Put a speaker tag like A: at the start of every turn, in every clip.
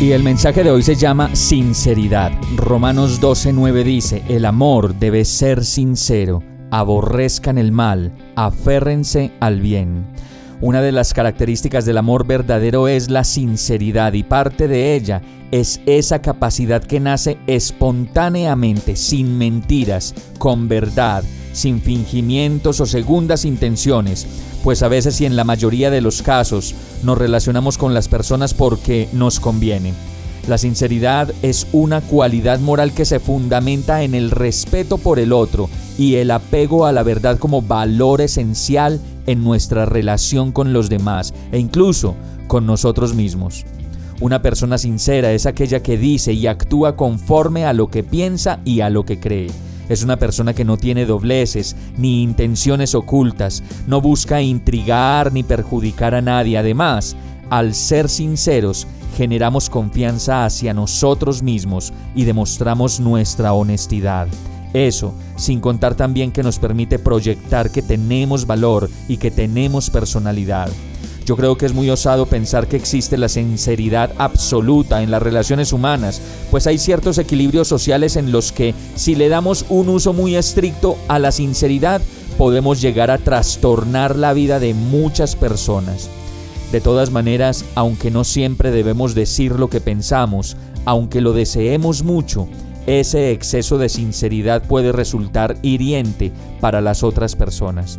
A: Y el mensaje de hoy se llama sinceridad. Romanos 12:9 dice, el amor debe ser sincero aborrezcan el mal, aférrense al bien. Una de las características del amor verdadero es la sinceridad y parte de ella es esa capacidad que nace espontáneamente, sin mentiras, con verdad, sin fingimientos o segundas intenciones, pues a veces y en la mayoría de los casos nos relacionamos con las personas porque nos conviene. La sinceridad es una cualidad moral que se fundamenta en el respeto por el otro y el apego a la verdad como valor esencial en nuestra relación con los demás e incluso con nosotros mismos. Una persona sincera es aquella que dice y actúa conforme a lo que piensa y a lo que cree. Es una persona que no tiene dobleces ni intenciones ocultas, no busca intrigar ni perjudicar a nadie. Además, al ser sinceros, generamos confianza hacia nosotros mismos y demostramos nuestra honestidad. Eso, sin contar también que nos permite proyectar que tenemos valor y que tenemos personalidad. Yo creo que es muy osado pensar que existe la sinceridad absoluta en las relaciones humanas, pues hay ciertos equilibrios sociales en los que si le damos un uso muy estricto a la sinceridad, podemos llegar a trastornar la vida de muchas personas. De todas maneras, aunque no siempre debemos decir lo que pensamos, aunque lo deseemos mucho, ese exceso de sinceridad puede resultar hiriente para las otras personas.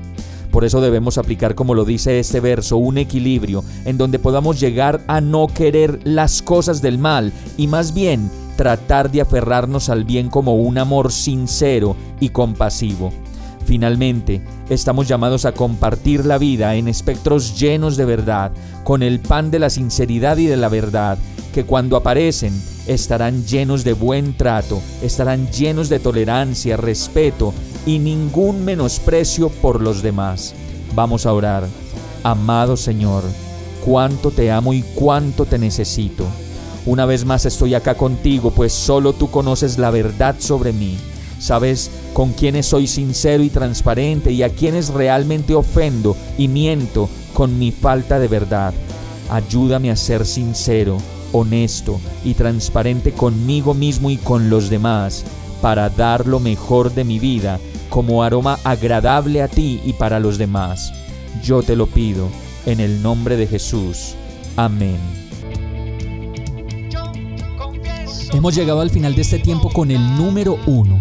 A: Por eso debemos aplicar, como lo dice este verso, un equilibrio en donde podamos llegar a no querer las cosas del mal y más bien tratar de aferrarnos al bien como un amor sincero y compasivo. Finalmente, estamos llamados a compartir la vida en espectros llenos de verdad, con el pan de la sinceridad y de la verdad, que cuando aparecen estarán llenos de buen trato, estarán llenos de tolerancia, respeto y ningún menosprecio por los demás. Vamos a orar. Amado Señor, cuánto te amo y cuánto te necesito. Una vez más estoy acá contigo, pues solo tú conoces la verdad sobre mí. Sabes con quienes soy sincero y transparente y a quienes realmente ofendo y miento con mi falta de verdad. Ayúdame a ser sincero, honesto y transparente conmigo mismo y con los demás para dar lo mejor de mi vida como aroma agradable a ti y para los demás. Yo te lo pido en el nombre de Jesús. Amén. Hemos llegado al final de este tiempo con el número uno